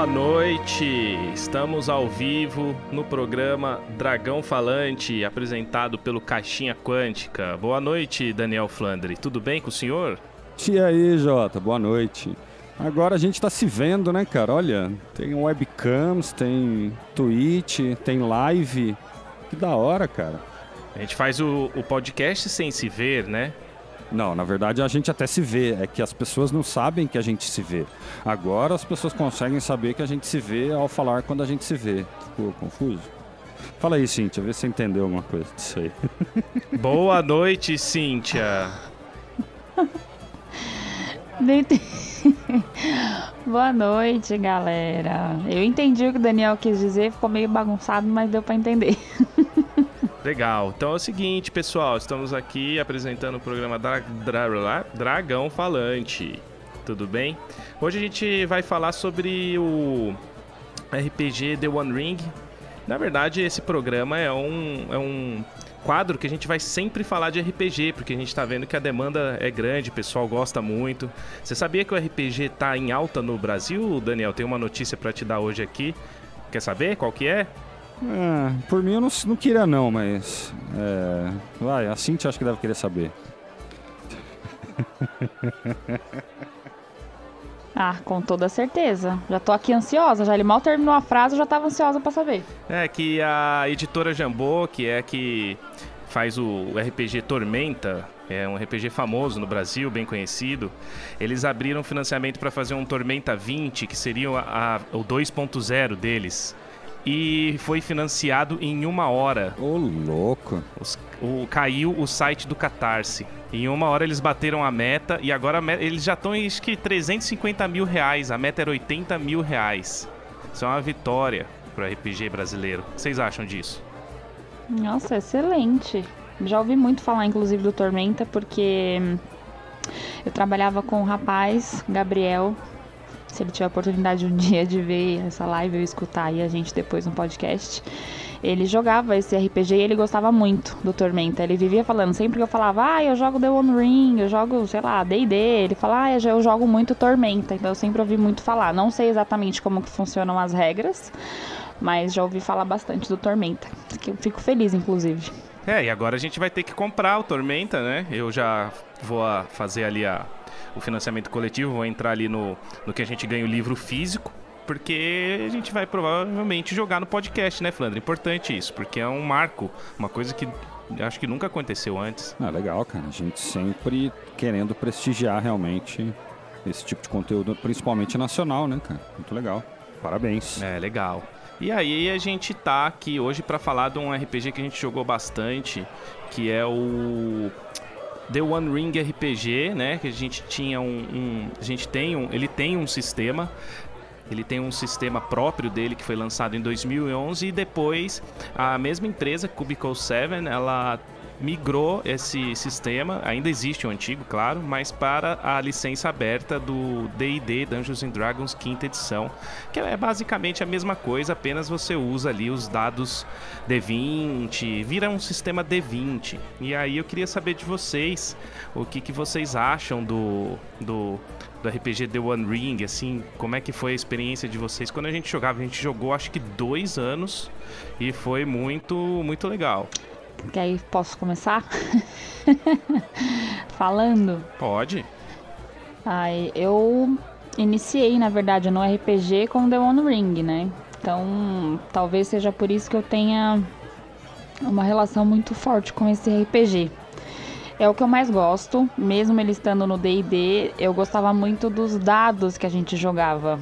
Boa noite, estamos ao vivo no programa Dragão Falante, apresentado pelo Caixinha Quântica. Boa noite, Daniel Flandre, tudo bem com o senhor? E aí, Jota, boa noite. Agora a gente tá se vendo, né, cara? Olha, tem webcams, tem Twitch, tem live. Que da hora, cara. A gente faz o, o podcast sem se ver, né? Não, na verdade a gente até se vê, é que as pessoas não sabem que a gente se vê. Agora as pessoas conseguem saber que a gente se vê ao falar quando a gente se vê. Ficou confuso? Fala aí, Cíntia, vê se você entendeu alguma coisa disso aí. Boa noite, Cíntia. Boa noite, galera. Eu entendi o que o Daniel quis dizer, ficou meio bagunçado, mas deu para entender. Legal. Então é o seguinte, pessoal, estamos aqui apresentando o programa Dra Dra Dragão Falante. Tudo bem? Hoje a gente vai falar sobre o RPG The One Ring. Na verdade, esse programa é um, é um quadro que a gente vai sempre falar de RPG, porque a gente tá vendo que a demanda é grande, o pessoal gosta muito. Você sabia que o RPG tá em alta no Brasil, Daniel? Tem uma notícia para te dar hoje aqui. Quer saber qual que é? É, por mim eu não, não queria não, mas... É, vai, a Cintia acho que deve querer saber. Ah, com toda certeza. Já tô aqui ansiosa. Já ele mal terminou a frase, eu já tava ansiosa para saber. É que a editora Jambô, que é que faz o RPG Tormenta, é um RPG famoso no Brasil, bem conhecido. Eles abriram financiamento para fazer um Tormenta 20, que seria a, a, o 2.0 deles e foi financiado em uma hora. Ô, louco. Os, o, caiu o site do Catarse. Em uma hora eles bateram a meta e agora meta, eles já estão em acho que 350 mil reais. A meta era 80 mil reais. Isso é uma vitória pro RPG brasileiro. O que vocês acham disso? Nossa, excelente. Já ouvi muito falar, inclusive, do Tormenta, porque eu trabalhava com um rapaz, Gabriel, se ele tiver a oportunidade um dia de ver essa live ou escutar aí a gente depois no podcast, ele jogava esse RPG e ele gostava muito do Tormenta. Ele vivia falando, sempre que eu falava, ah, eu jogo The One Ring, eu jogo, sei lá, D&D, ele fala, ah, eu jogo muito Tormenta. Então eu sempre ouvi muito falar. Não sei exatamente como que funcionam as regras, mas já ouvi falar bastante do Tormenta. Que eu fico feliz, inclusive. É, e agora a gente vai ter que comprar o Tormenta, né? Eu já vou fazer ali a o financiamento coletivo, vou entrar ali no, no que a gente ganha o livro físico, porque a gente vai provavelmente jogar no podcast, né, Flandre? Importante isso, porque é um marco, uma coisa que acho que nunca aconteceu antes. Ah, legal, cara. A gente sempre querendo prestigiar realmente esse tipo de conteúdo, principalmente nacional, né, cara? Muito legal. Parabéns. É, legal. E aí a gente tá aqui hoje para falar de um RPG que a gente jogou bastante, que é o The One Ring RPG, né? Que a gente tinha um, um, a gente tem um, ele tem um sistema. Ele tem um sistema próprio dele que foi lançado em 2011 e depois a mesma empresa, Cubicle 7, ela migrou esse sistema, ainda existe o antigo, claro, mas para a licença aberta do D&D Dungeons and Dragons quinta edição, que é basicamente a mesma coisa, apenas você usa ali os dados D20, vira um sistema D20. E aí eu queria saber de vocês, o que, que vocês acham do, do do RPG The One Ring, assim, como é que foi a experiência de vocês quando a gente jogava? A gente jogou acho que dois anos e foi muito, muito legal. Que aí posso começar? Falando? Pode. Ai, eu iniciei, na verdade, no RPG com The One Ring, né? Então, talvez seja por isso que eu tenha uma relação muito forte com esse RPG. É o que eu mais gosto, mesmo ele estando no D&D, eu gostava muito dos dados que a gente jogava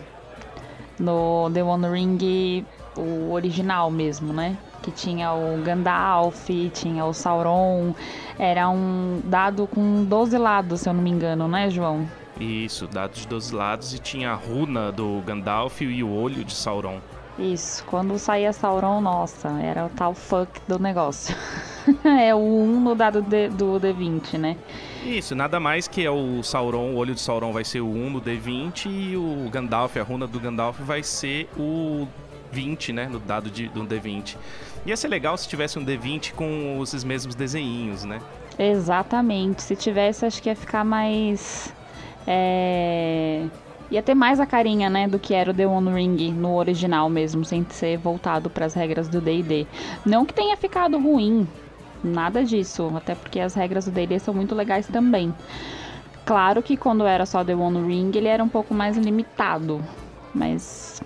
no The One Ring, o original mesmo, né? Que tinha o Gandalf, tinha o Sauron. Era um dado com 12 lados, se eu não me engano, né, João? Isso, dados de 12 lados e tinha a runa do Gandalf e o olho de Sauron. Isso, quando saía Sauron, nossa, era o tal fuck do negócio. é o 1 no dado de, do D20, né? Isso, nada mais que é o Sauron, o olho de Sauron vai ser o 1 no D20 e o Gandalf, a runa do Gandalf vai ser o 20, né, no dado de, do D20. Ia ser legal se tivesse um D20 com esses mesmos desenhinhos, né? Exatamente. Se tivesse, acho que ia ficar mais. É... ia ter mais a carinha, né, do que era o The One Ring no original mesmo, sem ser voltado para as regras do D&D. Não que tenha ficado ruim, nada disso, até porque as regras do D&D são muito legais também. Claro que quando era só The One Ring, ele era um pouco mais limitado, mas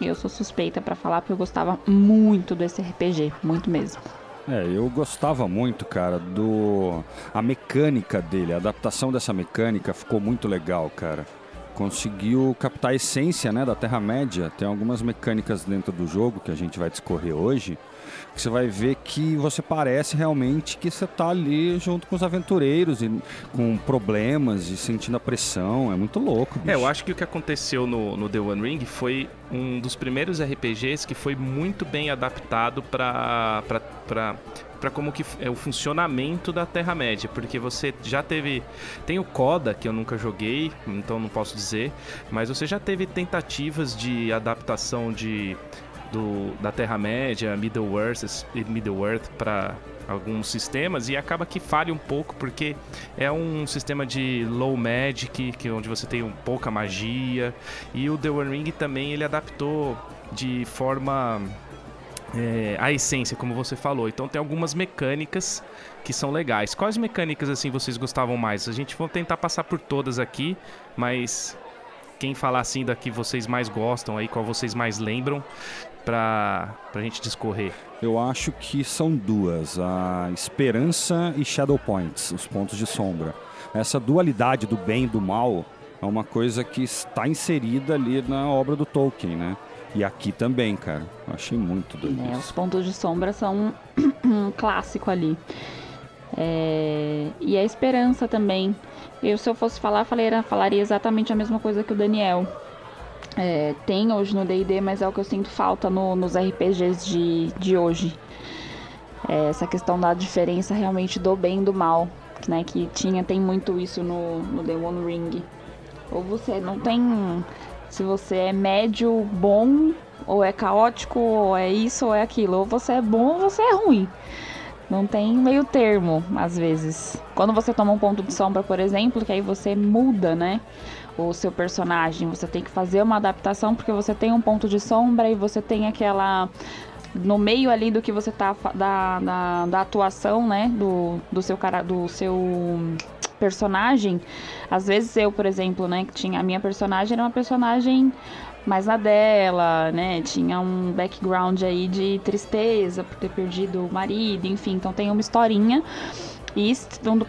eu sou suspeita para falar porque eu gostava muito desse RPG, muito mesmo. É, eu gostava muito, cara, do a mecânica dele, a adaptação dessa mecânica ficou muito legal, cara conseguiu captar a essência né, da Terra-média. Tem algumas mecânicas dentro do jogo que a gente vai discorrer hoje, você vai ver que você parece realmente que você está ali junto com os aventureiros e com problemas e sentindo a pressão. É muito louco. Bicho. É, eu acho que o que aconteceu no, no The One Ring foi um dos primeiros RPGs que foi muito bem adaptado para para como que é o funcionamento da Terra-média, porque você já teve tem o Coda que eu nunca joguei, então não posso dizer, mas você já teve tentativas de adaptação de do, da Terra-média, Middle Earth, Middle Earth para alguns sistemas e acaba que falha um pouco porque é um sistema de low magic que onde você tem um pouca magia e o The One Ring também ele adaptou de forma é, a essência, como você falou. Então tem algumas mecânicas que são legais. Quais mecânicas assim vocês gostavam mais? A gente vai tentar passar por todas aqui, mas quem falar assim da que vocês mais gostam aí, qual vocês mais lembram, para a gente discorrer? Eu acho que são duas, a esperança e shadow points, os pontos de sombra. Essa dualidade do bem e do mal é uma coisa que está inserida ali na obra do Tolkien, né? E aqui também, cara. Eu achei muito doido. É, os pontos de sombra são um clássico ali. É... E a esperança também. Eu, se eu fosse falar, falaria, falaria exatamente a mesma coisa que o Daniel. É, tem hoje no D&D, mas é o que eu sinto falta no, nos RPGs de, de hoje. É, essa questão da diferença realmente do bem e do mal, né? Que tinha, tem muito isso no, no The One Ring. Ou você não tem se você é médio, bom, ou é caótico, ou é isso, ou é aquilo. Ou você é bom ou você é ruim. Não tem meio termo, às vezes. Quando você toma um ponto de sombra, por exemplo, que aí você muda, né? O seu personagem. Você tem que fazer uma adaptação porque você tem um ponto de sombra e você tem aquela. No meio ali do que você tá. Da, da, da atuação, né? Do, do seu cara. Do seu personagem, às vezes eu, por exemplo, né, que tinha a minha personagem era uma personagem mais na dela, né? Tinha um background aí de tristeza por ter perdido o marido, enfim, então tem uma historinha. E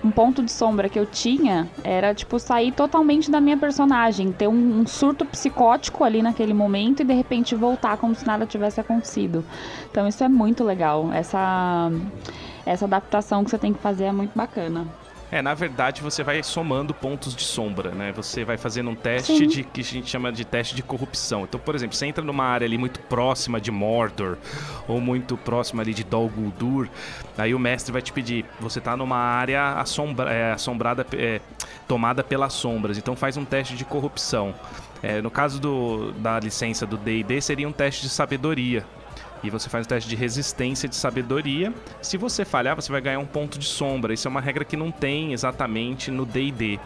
um ponto de sombra que eu tinha era, tipo, sair totalmente da minha personagem, ter um, um, surto psicótico ali naquele momento e de repente voltar como se nada tivesse acontecido. Então isso é muito legal. Essa, essa adaptação que você tem que fazer é muito bacana. É, na verdade você vai somando pontos de sombra, né? Você vai fazendo um teste Sim. de que a gente chama de teste de corrupção. Então, por exemplo, você entra numa área ali muito próxima de Mordor ou muito próxima ali de Dol Guldur, aí o mestre vai te pedir, você tá numa área assombra, é, assombrada, é, tomada pelas sombras, então faz um teste de corrupção. É, no caso do, da licença do D&D seria um teste de sabedoria. E você faz o teste de resistência de sabedoria. Se você falhar, você vai ganhar um ponto de sombra. Isso é uma regra que não tem exatamente no DD.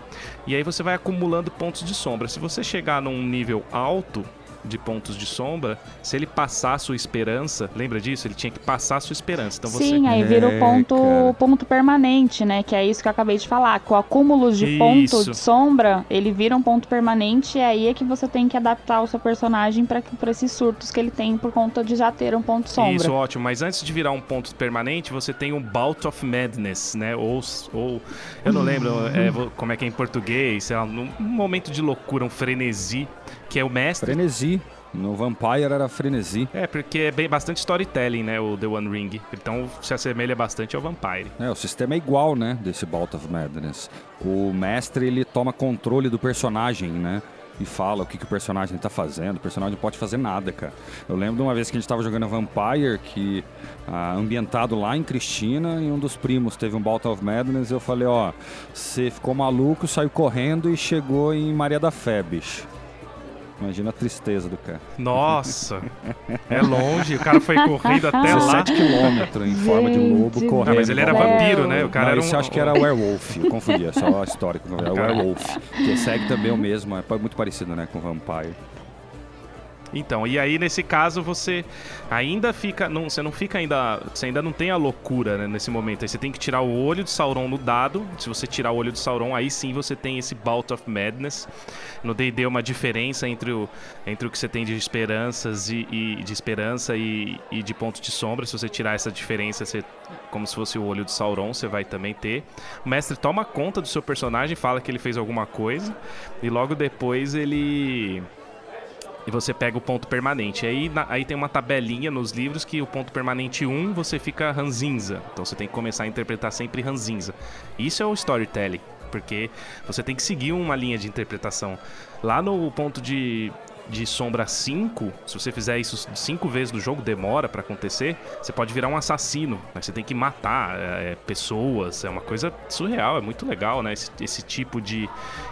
E aí você vai acumulando pontos de sombra. Se você chegar num nível alto, de pontos de sombra, se ele passar a sua esperança, lembra disso? Ele tinha que passar a sua esperança. Então Sim, você... aí vira o é, ponto, ponto permanente, né? Que é isso que eu acabei de falar. Com acúmulos de isso. ponto de sombra, ele vira um ponto permanente e aí é que você tem que adaptar o seu personagem para esses surtos que ele tem por conta de já ter um ponto de sombra. Isso, ótimo. Mas antes de virar um ponto permanente, você tem um Bout of Madness, né? Ou, ou eu não lembro é, como é que é em português, sei lá, um momento de loucura, um frenesi que é o mestre. Frenesi. No Vampire era frenesi. É, porque é bem, bastante storytelling, né? O The One Ring. Então se assemelha bastante ao Vampire. É, o sistema é igual, né? Desse Bout of Madness. O mestre, ele toma controle do personagem, né? E fala o que, que o personagem tá fazendo. O personagem não pode fazer nada, cara. Eu lembro de uma vez que a gente tava jogando Vampire, que ah, ambientado lá em Cristina, e um dos primos teve um Bout of Madness. E eu falei, ó, você ficou maluco, saiu correndo e chegou em Maria da Fé, bicho. Imagina a tristeza do cara. Nossa, é longe, o cara foi correndo até lá. 17 quilômetros em forma de lobo correndo. Ah, mas ele era vampiro, né? O cara Não, era um... acho que era werewolf, eu confundia, só a história. Era werewolf, que segue também o mesmo, é muito parecido, né, com vampire. Então, e aí nesse caso você ainda fica, não, você não fica ainda, você ainda não tem a loucura né, nesse momento. Aí você tem que tirar o olho de Sauron no dado. Se você tirar o olho de Sauron, aí sim você tem esse Bout of Madness. No D&D é uma diferença entre o, entre o que você tem de esperanças e, e- de esperança e, e de ponto de sombra. Se você tirar essa diferença, você como se fosse o olho de Sauron, você vai também ter. O mestre toma conta do seu personagem, fala que ele fez alguma coisa e logo depois ele e você pega o ponto permanente. Aí, na- aí tem uma tabelinha nos livros que o ponto permanente 1 você fica ranzinza. Então você tem que começar a interpretar sempre ranzinza. Isso é o storytelling, porque você tem que seguir uma linha de interpretação. Lá no ponto de, de sombra 5, se você fizer isso cinco vezes no jogo, demora pra acontecer, você pode virar um assassino. Mas você tem que matar é, pessoas. É uma coisa surreal, é muito legal, né? Esse, esse tipo de,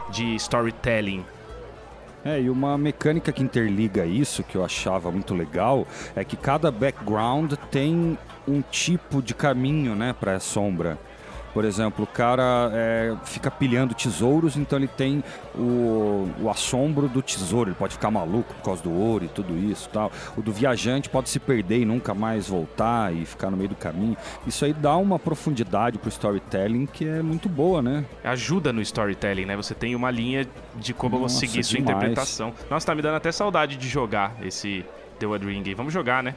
de storytelling. É, e uma mecânica que interliga isso, que eu achava muito legal, é que cada background tem um tipo de caminho, né, para sombra. Por exemplo, o cara é, fica pilhando tesouros, então ele tem o, o assombro do tesouro. Ele pode ficar maluco por causa do ouro e tudo isso tal. O do viajante pode se perder e nunca mais voltar e ficar no meio do caminho. Isso aí dá uma profundidade pro storytelling que é muito boa, né? ajuda no storytelling, né? Você tem uma linha de como Nossa, seguir sua demais. interpretação. Nossa, tá me dando até saudade de jogar esse The One Ring. Vamos jogar, né?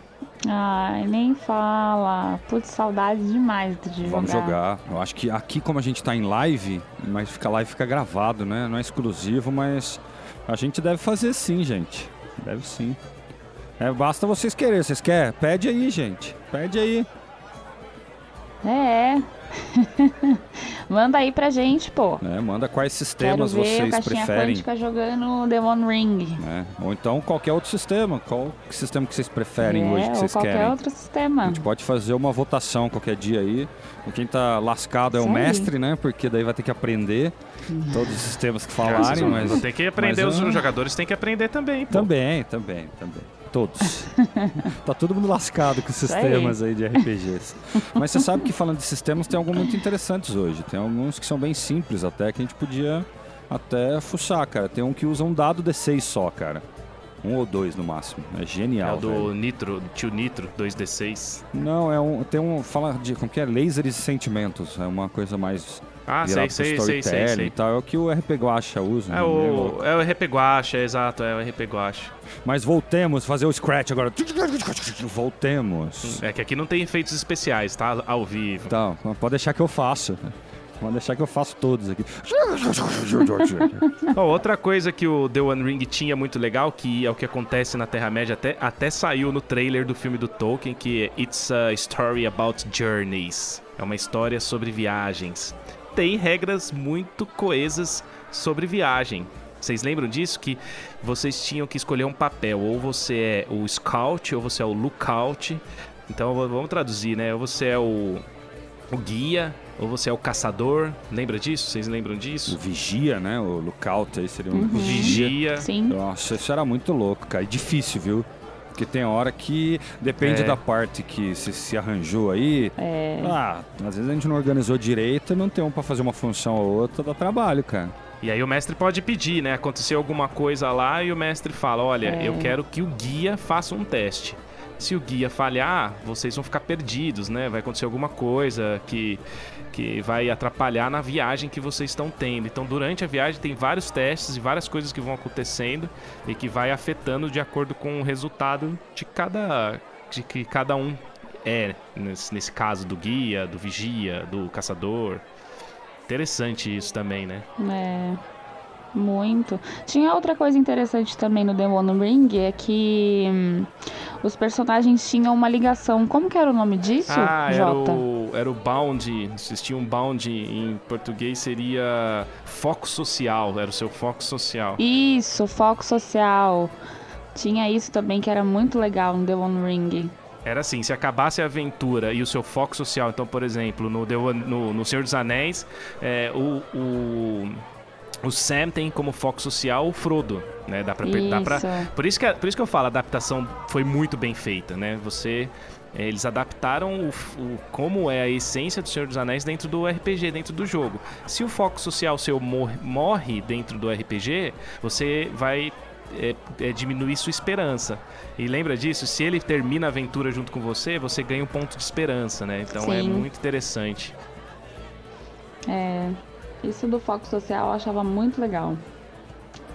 Ai, nem fala. Putz, saudade demais de jogar. Vamos jogar. Eu acho que aqui, como a gente tá em live, mas fica live fica gravado, né? Não é exclusivo, mas a gente deve fazer sim, gente. Deve sim. É, basta vocês quererem. Vocês querem? Pede aí, gente. Pede aí. É. Manda aí pra gente, pô. né? Manda quais Quero sistemas ver o vocês Caixinha preferem. Quântica jogando The One Ring. né? Ou então qualquer outro sistema. Qual sistema que vocês preferem é, hoje, que ou vocês qualquer querem? outro A sistema. gente pode fazer uma votação qualquer dia aí. Quem tá lascado é o mestre, né? Porque daí vai ter que aprender todos os sistemas que falarem, mas ter que aprender, mas, os ah, jogadores têm que aprender também. pô. Também, também, também. Todos. tá todo mundo lascado com sistemas aí de RPGs. Mas você sabe que falando de sistemas, tem alguns muito interessantes hoje. Tem alguns que são bem simples até, que a gente podia até fuçar, cara. Tem um que usa um dado D6 só, cara. Um ou dois no máximo. É É genial. o do velho. Nitro, do tio Nitro, 2D6. Não, é um. Tem um. Fala de. Como que é? Lasers e sentimentos. É uma coisa mais. Ah, sei, sei, sei, sei, sei. e tal. É o que o RP Guacha usa. É né? o, é o RP Guacha, exato, é o RP Guacha. Mas voltemos, fazer o scratch agora. Voltemos. É que aqui não tem efeitos especiais, tá? Ao vivo. Então, pode deixar que eu faço. Pode deixar que eu faço todos aqui. Ó, outra coisa que o The One Ring tinha muito legal, que é o que acontece na Terra-média, até, até saiu no trailer do filme do Tolkien, que é It's a Story About Journeys. É uma história sobre viagens. Tem regras muito coesas sobre viagem. Vocês lembram disso? Que vocês tinham que escolher um papel. Ou você é o Scout, ou você é o Lookout. Então vamos traduzir, né? Ou você é o, o guia, ou você é o caçador. Lembra disso? Vocês lembram o disso? vigia, né? O lookout aí seria um Uhum. Vigia. Sim. Nossa, isso era muito louco, cara. E difícil, viu? Porque tem hora que depende É. da parte que se, se arranjou aí. É. Ah, às vezes a gente não organizou direito, não tem um pra fazer uma função ou outra, dá trabalho, cara. E aí o mestre pode pedir, né? Aconteceu alguma coisa lá e o mestre fala: Olha, É. eu quero que o guia faça um teste. Se o guia falhar, vocês vão ficar perdidos, né? Vai acontecer alguma coisa que, que vai atrapalhar na viagem que vocês estão tendo. Então, durante a viagem, tem vários testes e várias coisas que vão acontecendo e que vai afetando de acordo com o resultado de cada, de que cada um é. Nesse, nesse caso, do guia, do vigia, do caçador. Interessante isso também, né? É, muito. Tinha outra coisa interessante também no Demon Ring, é que hum, os personagens tinham uma ligação. Como que era o nome disso, Ah, era Jota? o, era o Bound. Existia um Bound em português seria foco social. Era o seu foco social. Isso, foco social. Tinha isso também que era muito legal no The One Ring. Era assim, se acabasse a aventura e o seu foco social, então, por exemplo, no, The One- no, no Senhor dos Anéis, é, o, o, o Sam tem como foco social o Frodo, né? Dá pra, dá pra, Isso. por, isso que, por isso que eu falo, a adaptação foi muito bem feita, né? Você... eh, Eles adaptaram o, o- como é a essência do Senhor dos Anéis dentro do RPG, dentro do jogo. Se o foco social seu mor- morre dentro do RPG, você vai é, é, diminuir sua esperança. E lembra disso? Se ele termina a aventura junto com você, você ganha um ponto de esperança, né? Então é Sim. muito interessante. É, isso do foco social eu achava muito legal.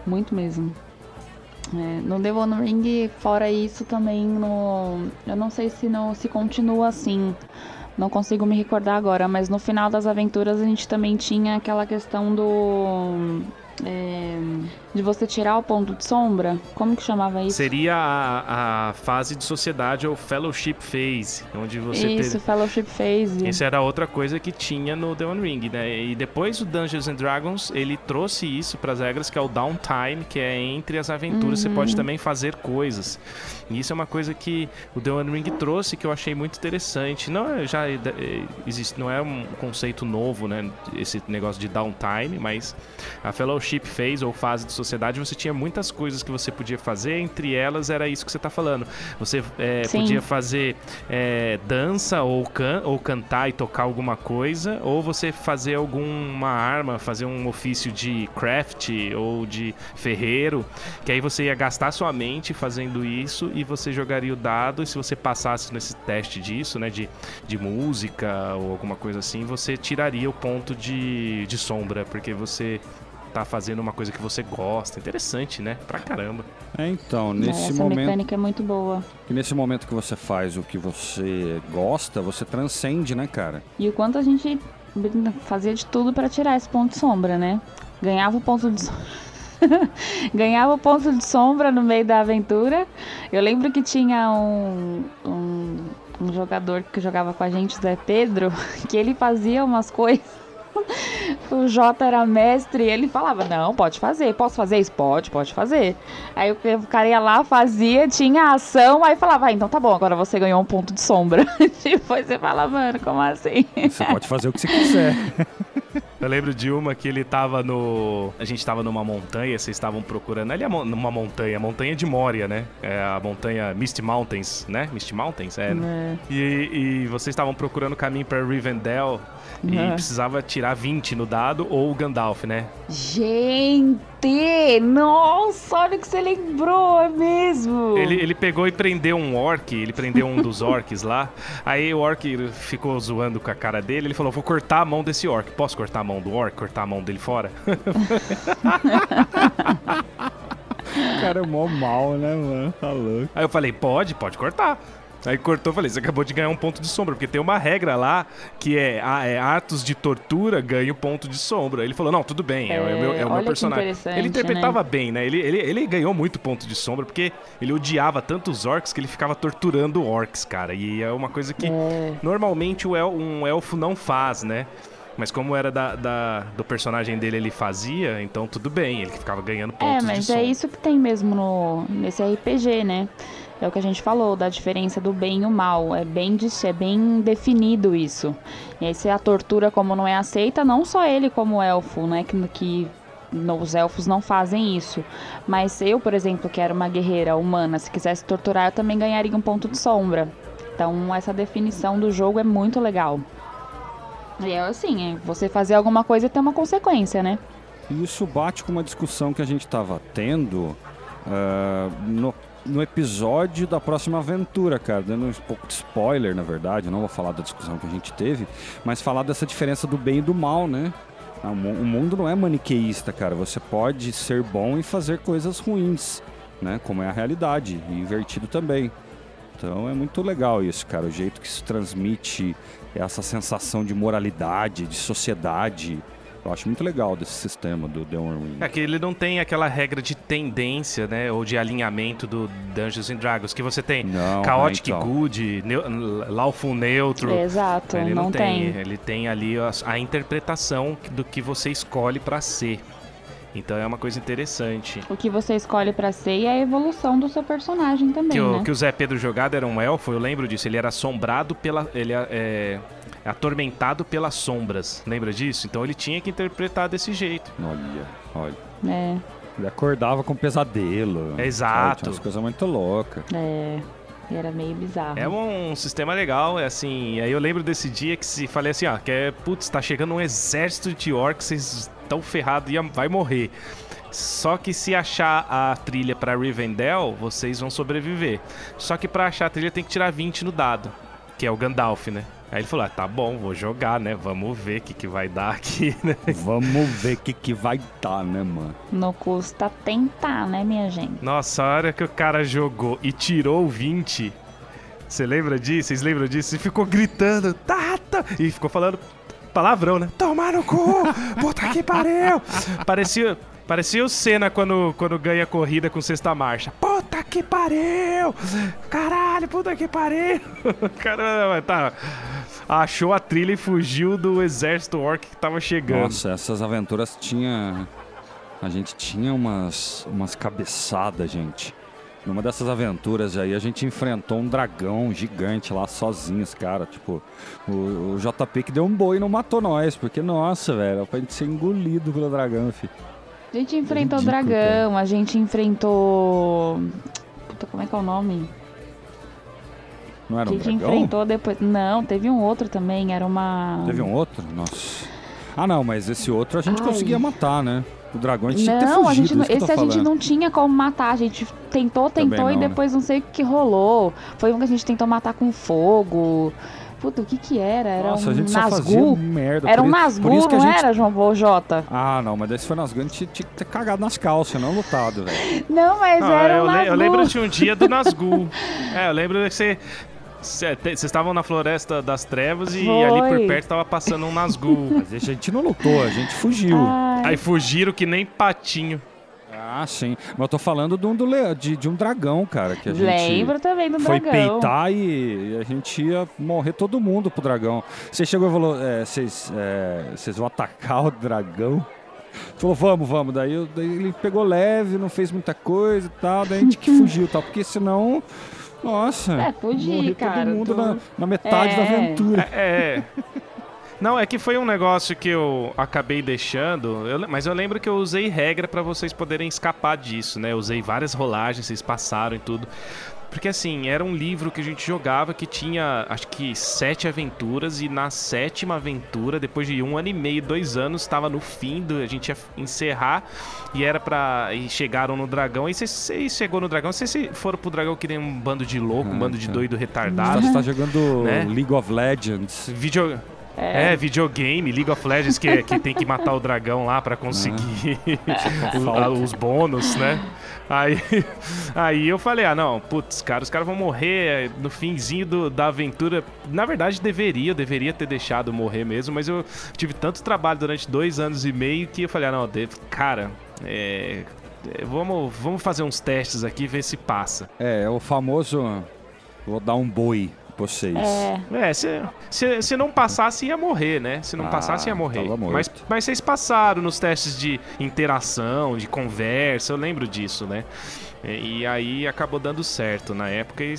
Muito mesmo. É, no The One Ring, fora isso, também no. Eu não sei se, não, se continua assim. Não consigo me recordar agora, mas no final das aventuras a gente também tinha aquela questão do. é, de você tirar o ponto de sombra. Como que chamava isso? Seria a, a fase de sociedade ou fellowship phase, onde você isso, teve... Fellowship Phase. Isso era outra coisa que tinha no The One Ring, né? E depois o Dungeons and Dragons, ele trouxe isso para as regras, que é o downtime, que é entre as aventuras você pode também fazer coisas. E isso é uma coisa que o The One Ring trouxe que eu achei muito interessante. Não é já é, existe, não é um conceito novo, né? Esse negócio de downtime, mas a Fellowship Phase ou fase de sociedade, você tinha muitas coisas que você podia fazer. Entre elas era isso que você está falando. Você é, podia fazer é, dança ou, can ou cantar e tocar alguma coisa, ou você fazer alguma arma, fazer um ofício de craft ou de ferreiro, que aí você ia gastar sua mente fazendo isso e você jogaria o dado, e se você passasse nesse teste disso, né, de, de música ou alguma coisa assim, você tiraria o ponto de, de sombra, porque você tá fazendo uma coisa que você gosta. Interessante, né? Pra caramba. É, então, É, nesse Essa momento, mecânica é muito boa. que nesse momento que você faz o que você gosta, você transcende, né, cara? E o quanto a gente fazia de tudo pra tirar esse ponto de sombra, né? Ganhava o ponto de sombra. Ganhava o ponto de sombra no meio da aventura. Eu lembro que tinha um, um, um jogador que jogava com a gente, o Zé Pedro, que ele fazia umas coisas. O Jota era mestre e ele falava: Não, pode fazer, posso fazer isso? Pode, pode fazer. Aí o o cara ia lá, fazia, tinha ação, aí falava: ah, Então tá bom, agora você ganhou um ponto de sombra. Depois você fala: Mano, como assim? Você pode fazer o que você quiser. Eu lembro de uma que ele tava no. A gente tava numa montanha, vocês estavam procurando. Ali é mo- numa montanha, a montanha de Moria, né? É a montanha Misty Mountains, né? Misty Mountains? É. né? É. E, e vocês estavam procurando o caminho pra Rivendell e precisava tirar 20 no dado ou o Gandalf, né? Gente! Nossa, olha o que você lembrou, é mesmo! Ele, ele pegou e prendeu um orc, ele prendeu um dos orcs lá. Aí o orc ficou zoando com a cara dele. Ele falou: Vou cortar a mão desse orc. Posso cortar a mão do orc? Cortar a mão dele fora? O cara é mó mal, né, mano? Tá louco. Aí eu falei, pode, pode cortar. Aí cortou, eu falei, você acabou de ganhar um ponto de sombra, porque tem uma regra lá que é, ah, é atos de tortura ganham ponto de sombra. Ele falou, não, tudo bem, é, o meu, é o meu personagem. Ele interpretava bem, né? Ele, ele, ele ganhou muito ponto de sombra, porque ele odiava tantos orcs que ele ficava torturando orcs, cara. E é uma coisa que É. normalmente el- um elfo não faz, né? Mas como era da, da- do personagem dele, ele fazia, então tudo bem, ele ficava ganhando É, pontos de mas sombra. é isso que tem mesmo no, nesse RPG, né? É o que a gente falou, da diferença do bem e o mal. É bem, é bem definido isso. E aí, se a tortura, como não é aceita, não só ele como elfo, né? Que, que os elfos não fazem isso. Mas eu, por exemplo, que era uma guerreira humana, se quisesse torturar, eu também ganharia um ponto de sombra. Então, essa definição do jogo é muito legal. E é assim, é você fazer alguma coisa ter uma consequência, né? Isso bate com uma discussão que a gente estava tendo ah, no, no episódio da próxima aventura, cara. Dando um pouco de spoiler, na verdade. Não vou falar da discussão que a gente teve, mas falar dessa diferença do bem e do mal, né? Ah, O mu- o mundo não é maniqueísta, cara. Você pode ser bom e fazer coisas ruins, né? Como é a realidade. E invertido também. Então é muito legal isso, cara. O jeito que isso transmite essa sensação de moralidade, de sociedade. Eu acho muito legal desse sistema do The One Ring. É que ele não tem aquela regra de tendência, né? Ou de alinhamento do Dungeons and Dragons, que você tem Não, Chaotic é, então. Good, neu, Lawful Neutro. Exato, ele não, tem. Ele tem ali a, a interpretação do que você escolhe pra ser. Então é uma coisa interessante. O que você escolhe pra ser e a evolução do seu personagem também, Que o, né? que o Zé Pedro jogado era um elfo, eu lembro disso. Ele era assombrado pela. Ele é, atormentado pelas sombras. Lembra disso? Então ele tinha que interpretar desse jeito. Olha, olha. É, Ele acordava com pesadelo. Exato. sabe? Coisas muito loucas. é. Era meio bizarro. É um sistema legal, é assim. Aí eu lembro desse dia que se falei assim, ó, que é, putz, tá chegando um exército de orcs, vocês estão ferrados e vai morrer. Só que se achar a trilha pra Rivendell, vocês vão sobreviver. Só que pra achar a trilha tem que tirar 20 no dado, que é o Gandalf, né? Aí ele falou: ah, tá bom, vou jogar, né? Vamos ver o que, que vai dar aqui, né? Vamos ver o que, que vai dar, né, mano? Não custa tentar, né, minha gente? Nossa, a hora que o cara jogou e tirou o 20. Você lembra disso? Vocês lembram disso? E ficou gritando, tá, tá, e ficou falando palavrão, né? Tomar no cu! Puta que pariu! Parecia, parecia o Senna quando, quando ganha corrida com sexta marcha. Puta que pariu! Caralho, puta que pariu! Caramba, tá. Achou a trilha e fugiu do exército orc que tava chegando. Nossa, essas aventuras tinha. A gente tinha umas, umas cabeçadas, gente. Numa dessas aventuras aí, a gente enfrentou um dragão gigante lá sozinhos, cara. Tipo, o, o JP que deu um boi e não matou nós, porque, nossa, velho, pra gente ser engolido pelo dragão, filho. A gente enfrentou o ridículo, dragão, a gente enfrentou. Puta, como é que é o nome? Não era A um gente dragão? enfrentou depois. Não, teve um outro também, era uma. Teve um outro? Nossa. Ah, não, mas esse outro a gente Ai. conseguia matar, né? O dragão a gente tinha que ter Não, a fugido, gente, não- esse a gente não tinha como matar. A gente tentou, tentou e não, né? depois não sei o que rolou. Foi um que a gente tentou matar com fogo. Puta, o que que era? Era Nossa, um a gente só fazia merda. Era um i- por Nazgûl, isso que a não gente- era, João Bo- Jota? Ah, não, mas esse foi Nazgûl, a gente tinha que ter cagado nas calças, não lutado, velho. Não, mas Não, era eu, um le- Nazgûl. eu lembro de um dia do Nazgûl. é, eu lembro que você. Vocês estavam na Floresta das Trevas e Foi. ali por perto tava passando um Nazgûl. Mas a gente não lutou, a gente fugiu. Ai, Aí fugiram que nem patinho. Ah, sim. Mas eu tô falando de um, do le- de, de um dragão, cara, que a gente lembro também do foi dragão. peitar e, e a gente ia morrer todo mundo pro dragão. Você chegou e falou, é, vocês é, vocês vão atacar o dragão? Falou, vamos, vamos. Daí, eu- daí ele pegou leve, não fez muita coisa e tal, daí a gente que fugiu e tal, porque senão... Nossa, É, fugir, morrer cara, todo mundo tu- na, na metade da É. aventura. É. é. Não, é que foi um negócio que eu acabei deixando, eu mas eu lembro que eu usei regra pra vocês poderem escapar disso, né? Eu usei várias rolagens, vocês passaram e tudo. Porque assim, era um livro que a gente jogava que tinha, acho que sete aventuras, e na sétima aventura, depois de um ano e meio, dois anos, estava no fim, do, a gente ia encerrar, e era pra. E chegaram no dragão, e vocês chegou no dragão, vocês se foram pro dragão que nem um bando de louco, um Ah, bando de tá. doido retardado. Você tá jogando Né? League of Legends. Video... É. videogame, League of Legends, que, que tem que matar o dragão lá pra conseguir o- a- os bônus, né? Aí, aí eu falei, ah, não, putz, cara, os caras vão morrer no finzinho do- da aventura. Na verdade, deveria, eu deveria ter deixado morrer mesmo, mas eu tive tanto trabalho durante dois anos e meio que eu falei, ah, não, de- cara, é, é, vamos, vamos fazer uns testes aqui, ver se passa. É, é o famoso... Vou dar um boi vocês. É, É, se, se, se não passasse, ia morrer, né? Se não Ah, passasse, ia morrer. Mas, mas vocês passaram nos testes de interação, de conversa, eu lembro disso, né? E, aí acabou dando certo na época e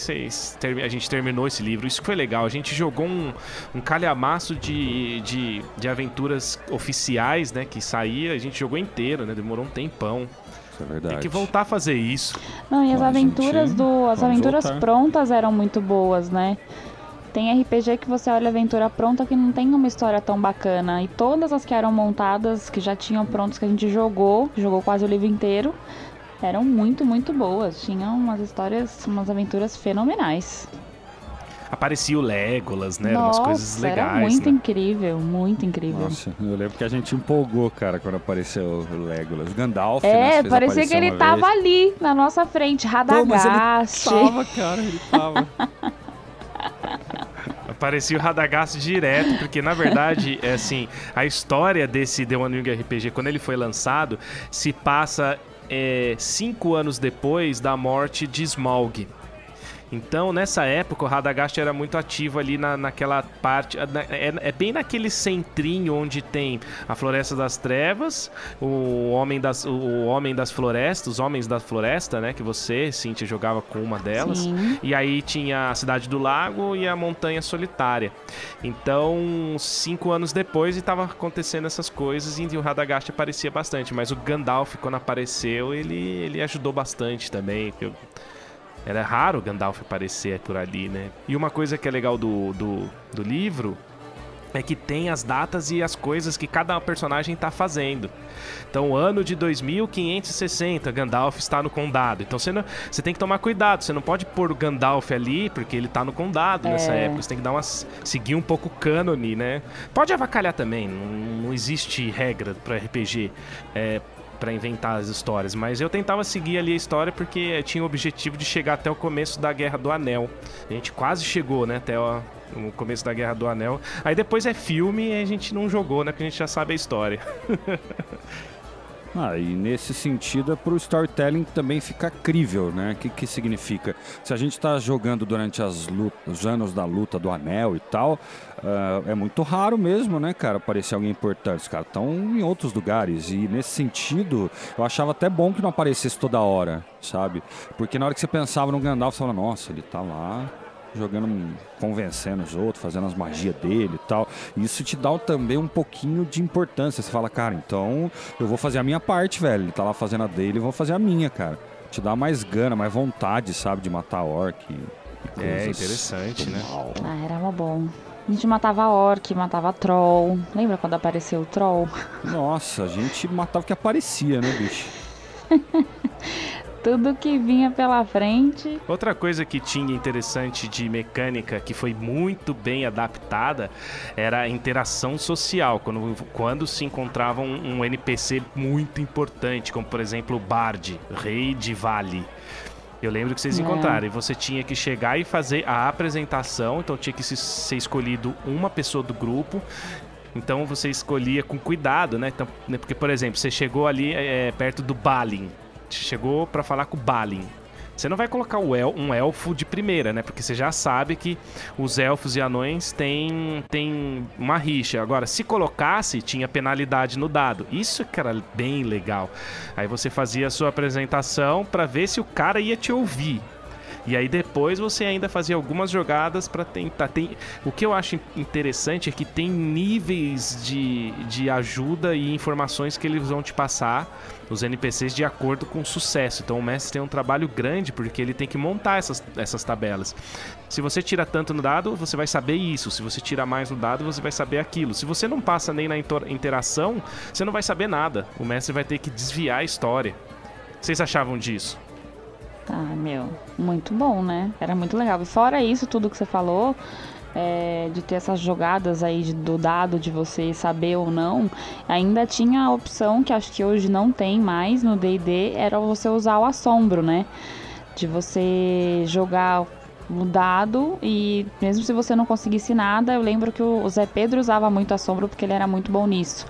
a gente terminou esse livro. Isso que foi legal. A gente jogou um, um calhamaço de, de, de aventuras oficiais, né? Que saía, a gente jogou inteiro, né? Demorou um tempão. Isso é verdade. Tem que voltar a fazer isso. Não, e as Bom, aventuras gente- do. As aventuras voltar. prontas eram muito boas, né? Tem RPG que você olha a aventura pronta que não tem uma história tão bacana. E todas as que eram montadas, que já tinham prontos que a gente jogou, que jogou quase o livro inteiro, eram muito, muito boas. Tinham umas histórias, umas aventuras fenomenais. Aparecia o Legolas, né? Eram umas Nossa, coisas legais. era muito né? incrível, muito incrível. Nossa, eu lembro que a gente empolgou, cara, quando apareceu o Legolas. Gandalf, né, É, fez parecia que ele tava vez. ali, na nossa frente, Pô, mas ele Radagast. Tava, cara, ele tava. Aparecia o Radagast direto, porque na verdade, é assim, a história desse The One Ring RPG, quando ele foi lançado, se passa é, cinco anos depois da morte de Smaug. Então, nessa época, o Radagast era muito ativo ali na, naquela parte. É, é, bem naquele centrinho onde tem a Floresta das Trevas, o Homem das, o Homem das Florestas, os Homens da Floresta, né? Que você, Cintia, jogava com uma delas. Sim. E aí tinha a Cidade do Lago e a Montanha Solitária. Então, cinco anos depois, estava acontecendo essas coisas e o Radagast aparecia bastante. Mas o Gandalf, quando apareceu, ele, ele ajudou bastante também. Eu, era raro Gandalf aparecer por ali, né? E uma coisa que é legal do, do, do livro é que tem as datas e as coisas que cada personagem está fazendo. Então, o ano de 2560, Gandalf está no condado. Então, você, não, você tem que tomar cuidado. Você não pode pôr o Gandalf ali, porque ele está no condado é. nessa época. Você tem que dar uma, seguir um pouco o cânone, né? Pode avacalhar também. Não, não existe regra para RPG. É, para inventar as histórias, mas eu tentava seguir ali a história porque tinha o objetivo de chegar até o começo da Guerra do Anel. A gente quase chegou, né, até o, começo da Guerra do Anel. Aí depois é filme e a gente não jogou, né, porque a gente já sabe a história. Ah, e nesse sentido é para o storytelling também ficar crível, né? O que, que significa? Se a gente está jogando durante as lutas, os anos da luta do anel e tal, uh, é muito raro mesmo, né, cara, aparecer alguém importante. Os caras estão em outros lugares. E nesse sentido, eu achava até bom que não aparecesse toda hora, sabe? Porque na hora que você pensava no Gandalf, você falava, nossa, ele tá lá jogando, convencendo os outros, fazendo as magias dele e tal. Isso te dá também um pouquinho de importância. Você fala, cara, então eu vou fazer a minha parte, velho. Ele tá lá fazendo a dele, eu vou fazer a minha, cara. Te dá mais gana, mais vontade, sabe, de matar orc. É interessante, né? Ah, era uma bom. A gente matava orc, matava troll. Lembra quando apareceu o troll? Nossa, a gente matava o que aparecia, né, bicho? tudo que vinha pela frente. Outra coisa que tinha interessante de mecânica que foi muito bem adaptada era a interação social. Quando, quando se encontrava um, um NPC muito importante, como por exemplo o Bard, rei de Vale. Eu lembro que vocês é. encontraram. E você tinha que chegar e fazer a apresentação. Então tinha que ser escolhido uma pessoa do grupo. Então você escolhia com cuidado, né? Então, né, porque, por exemplo, você chegou ali é, perto do Balin chegou para falar com o Balin. Você não vai colocar el um elfo de primeira, né? Porque você já sabe que os elfos e anões têm, têm uma rixa. Agora, se colocasse, tinha penalidade no dado. Isso que era bem legal. Aí você fazia a sua apresentação para ver se o cara ia te ouvir. E aí depois você ainda fazia algumas jogadas para tentar. Tem... O que eu acho interessante é que tem níveis de, de ajuda e informações que eles vão te passar, os NPCs, de acordo com o sucesso. Então o mestre tem um trabalho grande porque ele tem que montar essas, essas tabelas. Se você tira tanto no dado, você vai saber isso. Se você tira mais no dado, você vai saber aquilo. Se você não passa nem na interação, você não vai saber nada. O mestre vai ter que desviar a história. Vocês achavam disso? Ah, meu, muito bom, né? Era muito legal. E fora isso, tudo que você falou, é, de ter essas jogadas aí de, do dado, de você saber ou não, ainda tinha a opção que acho que hoje não tem mais no D&D, era você usar o assombro, né? De você jogar o dado e mesmo se você não conseguisse nada, eu lembro que o Zé Pedro usava muito assombro porque ele era muito bom nisso.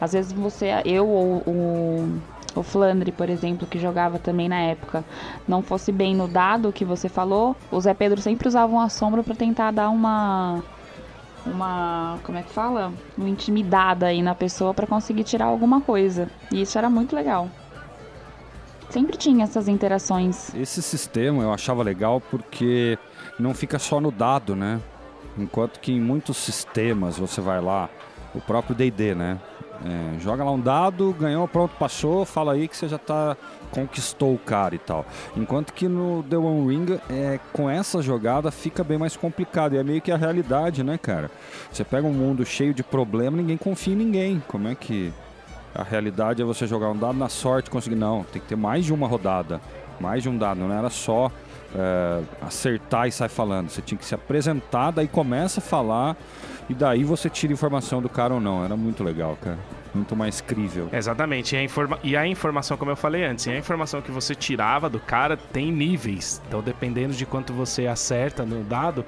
Às vezes você, eu ou o o Flandre, por exemplo, que jogava também na época, não fosse bem no dado que você falou, o Zé Pedro sempre usava uma sombra para tentar dar uma uma, como é que fala? Uma intimidada aí na pessoa para conseguir tirar alguma coisa. E isso era muito legal. Sempre tinha essas interações. Esse sistema eu achava legal porque não fica só no dado, né? Enquanto que em muitos sistemas você vai lá, o próprio D&D, né? É, joga lá um dado, ganhou, pronto, passou, fala aí que você já tá conquistou o cara e tal. Enquanto que no The One Ring, é, com essa jogada fica bem mais complicado. E é meio que a realidade, né, cara? Você pega um mundo cheio de problema, ninguém confia em ninguém. Como é que a realidade é você jogar um dado na sorte conseguir? Não, tem que ter mais de uma rodada. Mais de um dado, não era só é, acertar e sai falando. Você tinha que se apresentar, daí começa a falar e daí você tira informação do cara ou não. Era muito legal, cara. Muito mais crível. Exatamente. E a, informa e a informação, como eu falei antes, a informação que você tirava do cara tem níveis. Então, dependendo de quanto você acerta no dado,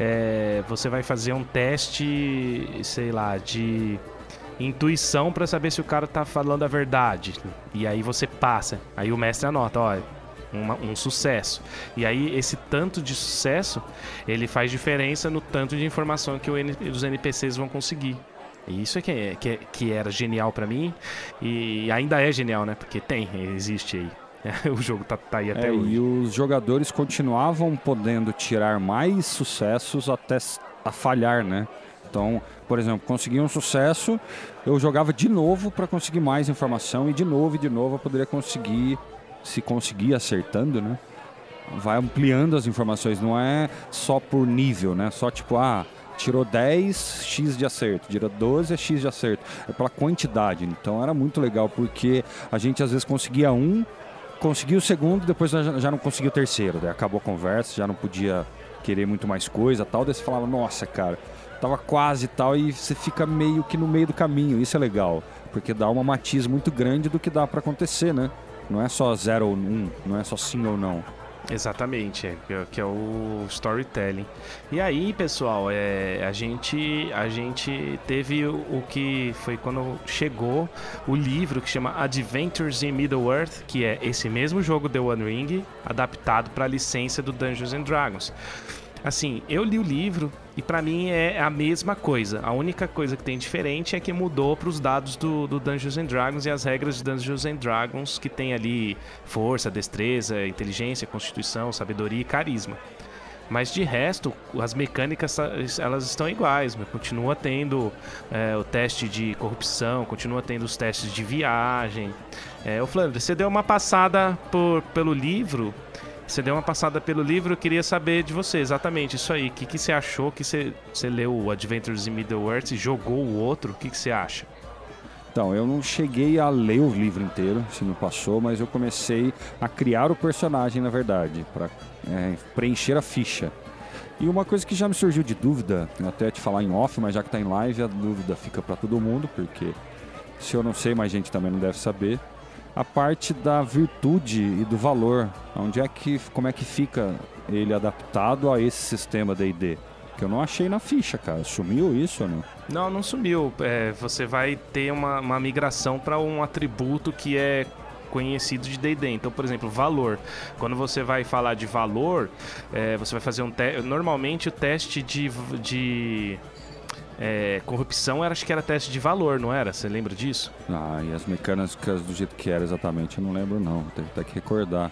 é, você vai fazer um teste, sei lá, de intuição para saber se o cara tá falando a verdade. E aí você passa. Aí o mestre anota, ó, uma, um sucesso. E aí esse tanto de sucesso, ele faz diferença no tanto de informação que N, os NPCs vão conseguir. E isso é que, é, que, é, que era genial para mim e ainda é genial, né? Porque tem, existe aí. o jogo tá, tá aí até é, hoje. E os jogadores continuavam podendo tirar mais sucessos até a falhar, né? Então, por exemplo, consegui um sucesso, eu jogava de novo para conseguir mais informação e de novo e de novo eu poderia conseguir, se conseguir acertando, né? Vai ampliando as informações, não é só por nível, né? Só tipo, ah, tirou 10 x de acerto, tirou 12 é x de acerto. É pela quantidade. Então era muito legal porque a gente às vezes conseguia um, conseguia o segundo, depois já não conseguia o terceiro. Daí acabou a conversa, já não podia querer muito mais coisa, tal. Daí você falava, nossa, cara, tava quase tal, e você fica meio que no meio do caminho. Isso é legal, porque dá uma matiz muito grande do que dá para acontecer, né? Não é só zero ou um, não é só sim ou não. Exatamente, é, que é o storytelling. E aí, pessoal, é, a gente a gente teve o, que foi quando chegou o livro que chama Adventures in Middle Earth, que é esse mesmo jogo The One Ring adaptado para a licença do Dungeons and Dragons. Assim, eu li o livro e para mim é a mesma coisa. A única coisa que tem diferente é que mudou para os dados do, do, Dungeons and Dragons e as regras de Dungeons and Dragons que tem ali força, destreza, inteligência, constituição, sabedoria e carisma. Mas de resto, as mecânicas elas estão iguais. Continua tendo é, o teste de corrupção, continua tendo os testes de viagem. É, o Flandre, você deu uma passada por, pelo livro você deu uma passada pelo livro, eu queria saber de você exatamente isso aí. O que, que você achou que você, você leu o Adventures in Middle-earth e jogou o outro? O que, que você acha? Então, eu não cheguei a ler o livro inteiro, se não passou, mas eu comecei a criar o personagem, na verdade, para é, preencher a ficha. E uma coisa que já me surgiu de dúvida, até te falar em off, mas já que está em live, a dúvida fica para todo mundo, porque se eu não sei, mais gente também não deve saber a parte da virtude e do valor. Onde é que, como é que fica ele adaptado a esse sistema D&D? Que eu não achei na ficha, cara. Sumiu isso ou não? Não, não sumiu. É, você vai ter uma, uma migração para um atributo que é conhecido de D&D. Então, por exemplo, valor. Quando você vai falar de valor, é, você vai fazer um teste. Normalmente o teste de, de é, corrupção era, acho que era teste de valor, não era? Você lembra disso? Ah, e as mecânicas do jeito que era exatamente, eu não lembro não. Tem até que recordar.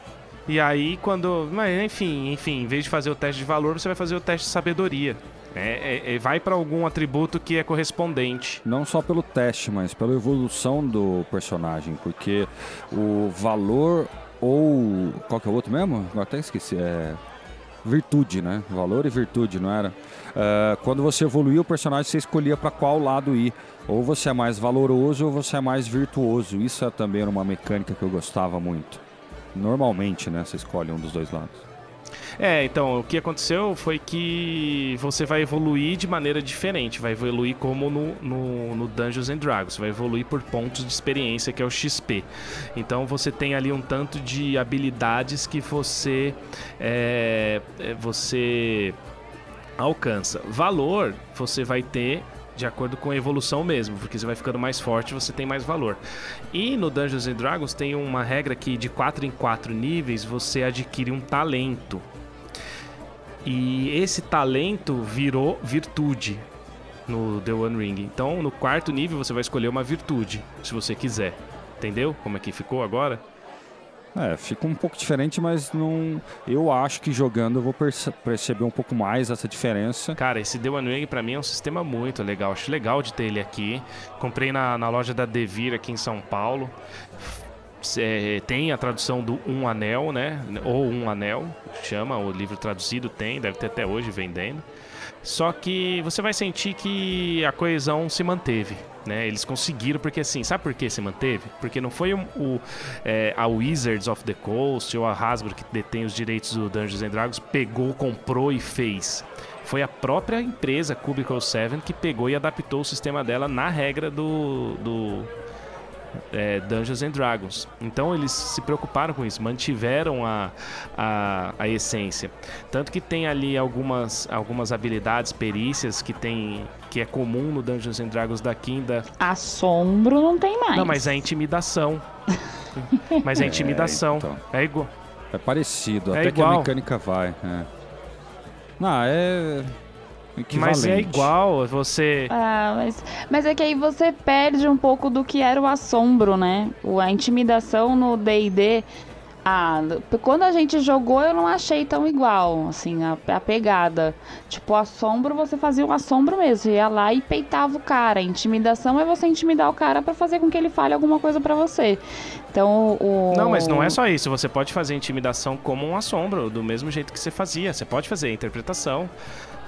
E aí quando. Mas enfim, enfim, em vez de fazer o teste de valor, você vai fazer o teste de sabedoria. É, é, é vai para algum atributo que é correspondente. Não só pelo teste, mas pela evolução do personagem, porque o valor ou qual que é o outro mesmo? Agora até esqueci. É virtude, né? Valor e virtude, não era? Uh, quando você evoluía o personagem, você escolhia para qual lado ir. Ou você é mais valoroso ou você é mais virtuoso. Isso é também uma mecânica que eu gostava muito. Normalmente, né? Você escolhe um dos dois lados. É, então, o que aconteceu foi que você vai evoluir de maneira diferente. Vai evoluir como no, no, no, Dungeons and Dragons. Vai evoluir por pontos de experiência, que é o XP. Então você tem ali um tanto de habilidades que você. É, é você alcança. Valor você vai ter de acordo com a evolução mesmo, porque você vai ficando mais forte, você tem mais valor. E no Dungeons and Dragons tem uma regra que de 4 em 4 níveis você adquire um talento. E esse talento virou virtude no The One Ring. Então, no quarto nível você vai escolher uma virtude, se você quiser. Entendeu como é que ficou agora? É, fica um pouco diferente, mas não. Eu acho que jogando eu vou perce perceber um pouco mais essa diferença. Cara, esse The One Ring pra mim é um sistema muito legal. Acho legal de ter ele aqui. Comprei na, na loja da Devir aqui em São Paulo. É, tem a tradução do Um Anel, né? Ou Um Anel, chama, o livro traduzido tem, deve ter até hoje vendendo. Só que você vai sentir que a coesão se manteve. Né? Eles conseguiram, porque assim, sabe por que se manteve? Porque não foi o, o é, a Wizards of the Coast ou a Hasbro que detém os direitos do Dungeons and Dragons pegou, comprou e fez. Foi a própria empresa Cubicle 7 que pegou e adaptou o sistema dela na regra do, do é, Dungeons and Dragons. Então eles se preocuparam com isso, mantiveram a, a, a, essência. Tanto que tem ali algumas, algumas habilidades, perícias que tem que é comum no Dungeons and Dragons da Kinda. Assombro não tem mais. Não, mas é intimidação. mas é intimidação. É, então. é igual. É parecido, É até que a igual. mecânica vai. É. Não, é. Mas é igual, você. Ah, mas, mas é que aí você perde um pouco do que era o assombro, né? A intimidação no D&D... Ah, quando a gente jogou eu não achei tão igual, assim, a, a pegada. Tipo, o assombro você fazia um assombro mesmo, você ia lá e peitava o cara. A intimidação é você intimidar o cara pra fazer com que ele fale alguma coisa pra você. Então, o... Não, mas não é só isso. Você pode fazer intimidação como um assombro, do mesmo jeito que você fazia. Você pode fazer a interpretação.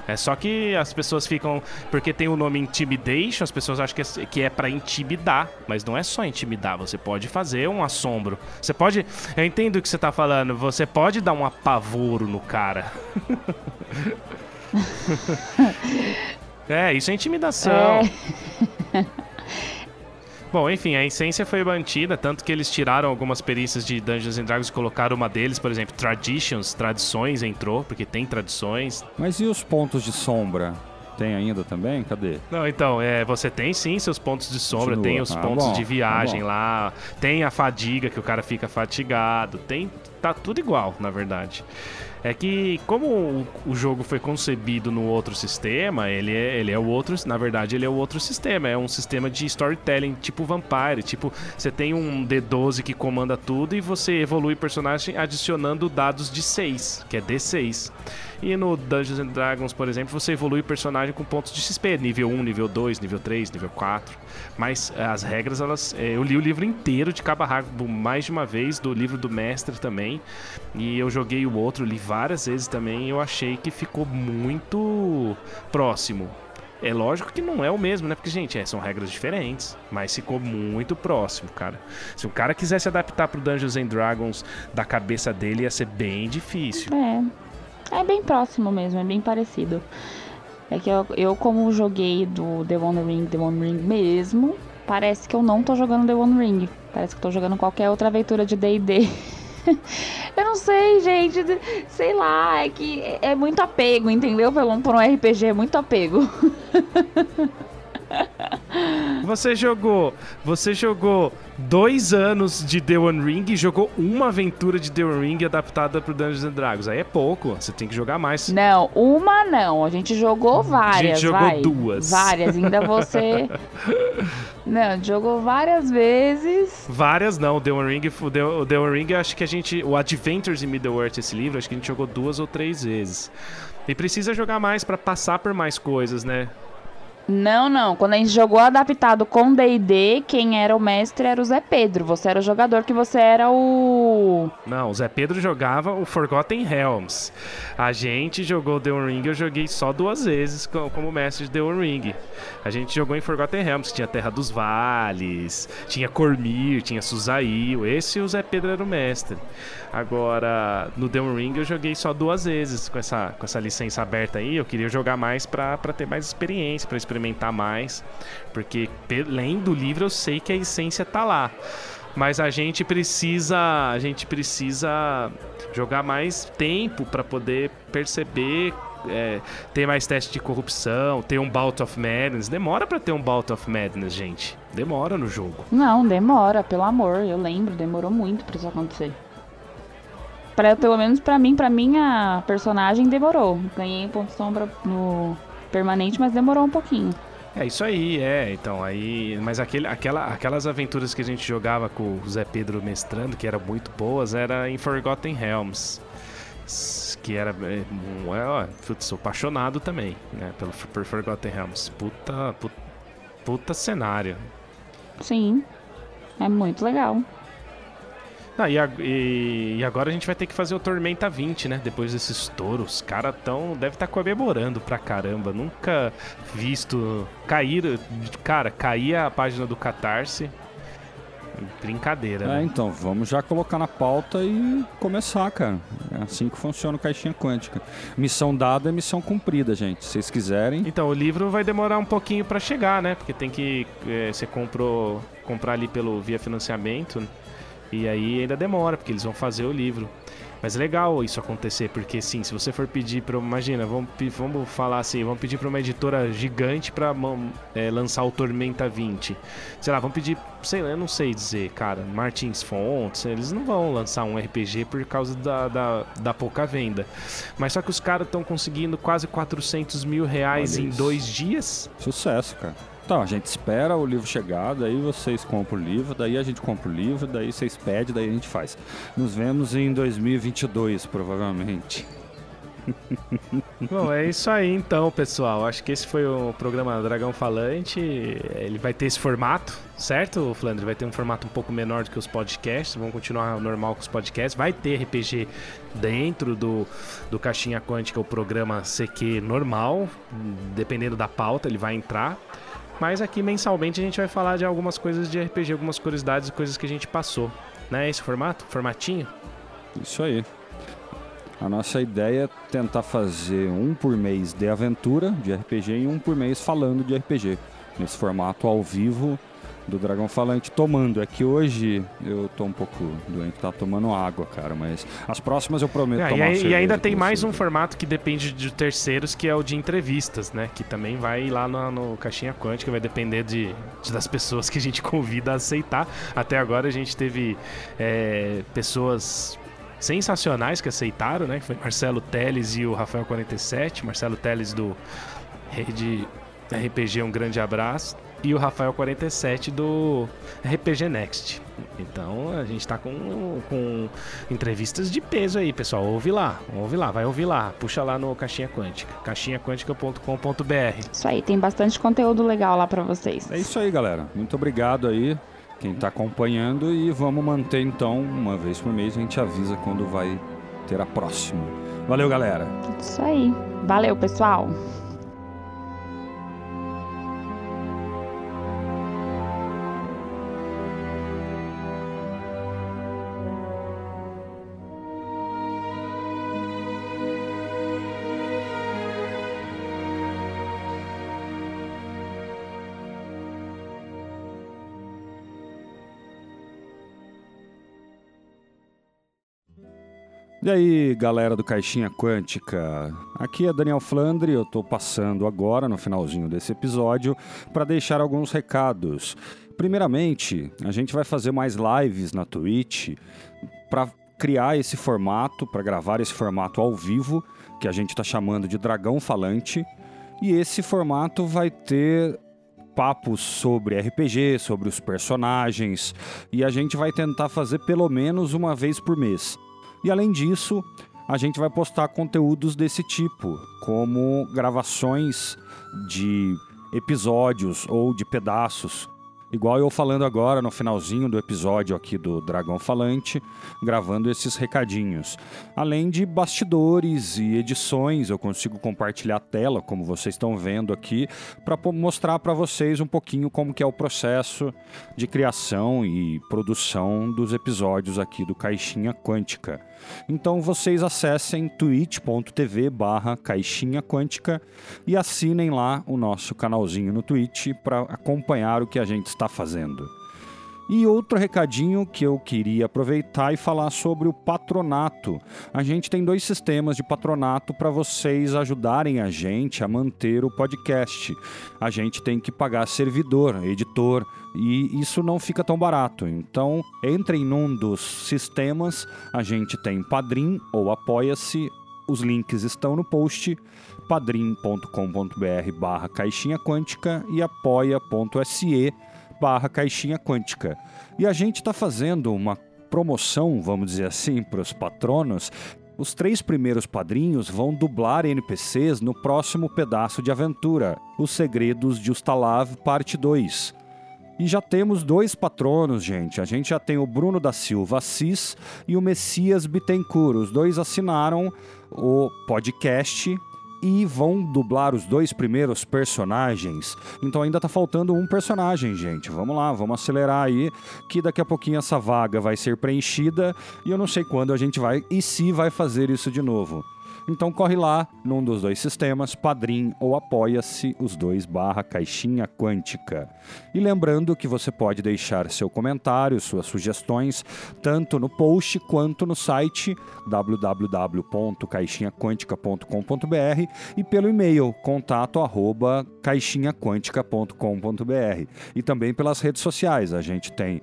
É só que as pessoas ficam. Porque tem o nome Intimidation, as pessoas acham que é, que é pra intimidar. Mas não é só intimidar. Você pode fazer um assombro. Você pode. Eu entendo o que você tá falando. Você pode dar um apavoro no cara. é, isso é intimidação. É. Bom, enfim, a essência foi mantida, tanto que eles tiraram algumas perícias de Dungeons and Dragons e colocaram uma deles, por exemplo, Traditions, tradições entrou, porque tem tradições. Mas e os pontos de sombra? Tem ainda também? Cadê? Não, então, é, você tem sim seus pontos de sombra, Continua. tem os Ah, pontos bom, de viagem tá lá, tem a fadiga que o cara fica fatigado, tem tá tudo igual, na verdade. É que como o, jogo foi concebido no outro sistema, ele é, ele é o outro, na verdade, ele é o outro sistema, é um sistema de storytelling tipo Vampire, tipo, você tem um D12 que comanda tudo e você evolui o personagem adicionando dados de 6, que é D6. E no Dungeons and Dragons, por exemplo, você evolui o personagem com pontos de XP, nível 1, nível 2, nível 3, nível 4. Mas eh, as regras, elas. eh, Eu li o livro inteiro de cabo rabo mais de uma vez, do livro do mestre também. E eu joguei o outro, li várias vezes também, e eu achei que ficou muito próximo. É lógico que não é o mesmo, né? Porque, gente, é, são regras diferentes. Mas ficou muito próximo, cara. Se o cara quisesse adaptar pro Dungeons and Dragons da cabeça dele, ia ser bem difícil. É. É bem próximo mesmo, é bem parecido. É que eu, eu como joguei do The One Ring, The One Ring mesmo, parece que eu não tô jogando The One Ring. Parece que eu tô jogando qualquer outra aventura de D&D. eu não sei, gente. Sei lá, é que é muito apego, entendeu? Pelo por um RPG, é muito apego. Você jogou, você jogou dois anos de The One Ring e jogou uma aventura de The One Ring adaptada pro Dungeons and Dragons. Aí é pouco, você tem que jogar mais. Não, uma não. A gente jogou várias, jogou vai. duas. Várias, ainda você... Não, jogou várias vezes. Várias não, The One Ring, o The, o The One Ring, acho que a gente, o Adventures in Middle-earth, esse livro, acho que a gente jogou duas ou três vezes. E precisa jogar mais pra passar por mais coisas, né? Não, não. Quando a gente jogou adaptado com D&D, quem era o mestre era o Zé Pedro. Você era o jogador que você era o... Não, o Zé Pedro jogava o Forgotten Realms. A gente jogou The One Ring, eu joguei só duas vezes co- como mestre de The One Ring. A gente jogou em Forgotten Realms, tinha Terra dos Vales, tinha Cormir, tinha Suzail. Esse o Zé Pedro era o mestre. Agora, no The One Ring eu joguei só duas vezes com essa, com essa licença aberta aí. Eu queria jogar mais pra ter mais experiência, pra experimentar mais. Porque, lendo o livro, eu sei que a essência tá lá. Mas a gente precisa, a gente precisa jogar mais tempo para poder perceber, é, ter mais teste de corrupção, ter um Bout of Madness. Demora para ter um Bout of Madness, gente. Demora no jogo. Não, demora, pelo amor. Eu lembro, demorou muito pra isso acontecer. Pra, pelo menos pra mim, pra minha personagem, demorou. Ganhei ponto sombra no permanente, mas demorou um pouquinho. É isso aí, é. Então, aí. Mas aquele, aquela, aquelas aventuras que a gente jogava com o Zé Pedro mestrando, que eram muito boas, era em Forgotten Realms. Que era. É, é, ó, putz, sou apaixonado também, né? Pelo, por Forgotten Realms. Puta, puta, puta cenário. Sim, é muito legal. Ah, e, a- e- e agora a gente vai ter que fazer o Tormenta 20, né? Depois desse estouro. Os caras tão. Deve estar comemorando pra caramba. Nunca visto. Cair. Cara, cair a página do Catarse. Brincadeira, É, né? então, vamos já colocar na pauta e começar, cara. É assim que funciona o Caixinha Quântica. Missão dada é missão cumprida, gente. Se vocês quiserem. Então, o livro vai demorar um pouquinho pra chegar, né? Porque tem que. é, você comprou. Comprar ali pelo via financiamento. E aí ainda demora, porque eles vão fazer o livro. Mas é legal isso acontecer, porque sim, se você for pedir para. Imagina, vamos, vamos falar assim, vamos pedir para uma editora gigante para é, lançar o Tormenta 20. Sei lá, vamos pedir, sei lá, eu não sei dizer, cara, Martins Fontes, eles não vão lançar um RPG por causa da, da, da pouca venda. Mas só que os caras estão conseguindo quase 400 mil reais Olha em isso. dois dias. Sucesso, cara. Então, a gente espera o livro chegar, daí vocês compram o livro, daí a gente compra o livro, daí vocês pedem, daí a gente faz. Nos vemos em 2022, provavelmente. Bom, é isso aí então, pessoal. Acho que esse foi o programa Dragão Falante. Ele vai ter esse formato, certo, Flandre? Vai ter um formato um pouco menor do que os podcasts. Vamos continuar normal com os podcasts. Vai ter RPG dentro do, do Caixinha Quântica, o programa CQ normal. Dependendo da pauta, ele vai entrar. Mas aqui mensalmente a gente vai falar de algumas coisas de RPG, algumas curiosidades e coisas que a gente passou. Né? Esse formato? Formatinho? Isso aí. A nossa ideia é tentar fazer um por mês de aventura de RPG e um por mês falando de RPG. Nesse formato ao vivo do Dragão Falante tomando. É que hoje eu tô um pouco doente, tá tomando água, cara, mas as próximas eu prometo é, tomar E, e ainda tem mais um formato que depende de terceiros, que é o de entrevistas, né? Que também vai lá no, no Caixinha Quântica, vai depender de, de, das pessoas que a gente convida a aceitar. Até agora a gente teve é, pessoas sensacionais que aceitaram, né? Que foi Marcelo Teles e o Rafael 47. Marcelo Teles do Rede RPG, um grande abraço e o Rafael 47 do RPG Next. Então a gente tá com, com entrevistas de peso aí, pessoal. Ouve lá, ouve lá, vai ouvir lá. Puxa lá no Caixinha Quântica, caixinhaquântica.com.br. Isso aí, tem bastante conteúdo legal lá para vocês. É isso aí, galera. Muito obrigado aí quem tá acompanhando e vamos manter então, uma vez por mês a gente avisa quando vai ter a próxima. Valeu, galera. Isso aí. Valeu, pessoal. E aí, galera do Caixinha Quântica? Aqui é Daniel Flandre, eu estou passando agora, no finalzinho desse episódio, para deixar alguns recados. Primeiramente, a gente vai fazer mais lives na Twitch para criar esse formato, para gravar esse formato ao vivo, que a gente está chamando de Dragão Falante. E esse formato vai ter papos sobre RPG, sobre os personagens, e a gente vai tentar fazer pelo menos uma vez por mês. E além disso, a gente vai postar conteúdos desse tipo, como gravações de episódios ou de pedaços Igual eu falando agora no finalzinho do episódio aqui do Dragão Falante, gravando esses recadinhos. Além de bastidores e edições, eu consigo compartilhar a tela, como vocês estão vendo aqui, para mostrar para vocês um pouquinho como que é o processo de criação e produção dos episódios aqui do Caixinha Quântica. Então vocês acessem twitch.tv barra Caixinha Quântica e assinem lá o nosso canalzinho no Twitch para acompanhar o que a gente está fazendo. E outro recadinho que eu queria aproveitar e falar sobre o patronato. A gente tem dois sistemas de patronato para vocês ajudarem a gente a manter o podcast. A gente tem que pagar servidor, editor, e isso não fica tão barato. Então, entrem num dos sistemas, a gente tem Padrim ou Apoia-se, os links estão no post padrim.com.br barra caixinha quântica e apoia.se barra caixinha quântica. E a gente está fazendo uma promoção, vamos dizer assim, para os patronos. Os três primeiros padrinhos vão dublar NPCs no próximo pedaço de aventura, Os Segredos de Ustalav, parte 2. E já temos dois patronos, gente. A gente já tem o Bruno da Silva Assis e o Messias Bittencourt. Os dois assinaram o podcast e vão dublar os dois primeiros personagens. Então ainda tá faltando um personagem, gente. Vamos lá, vamos acelerar aí, que daqui a pouquinho essa vaga vai ser preenchida e eu não sei quando a gente vai e se vai fazer isso de novo. Então corre lá num dos dois sistemas, Padrim ou Apoia-se, os dois barra Caixinha Quântica. E lembrando que você pode deixar seu comentário, suas sugestões, tanto no post quanto no site www.caixinhaquântica.com.br e pelo e-mail contato arroba caixinhaquântica.com.br e também pelas redes sociais. A gente tem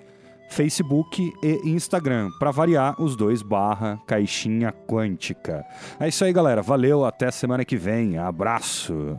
Facebook e Instagram. Para variar, os dois barra caixinha quântica. É isso aí, galera. Valeu, até semana que vem. Abraço!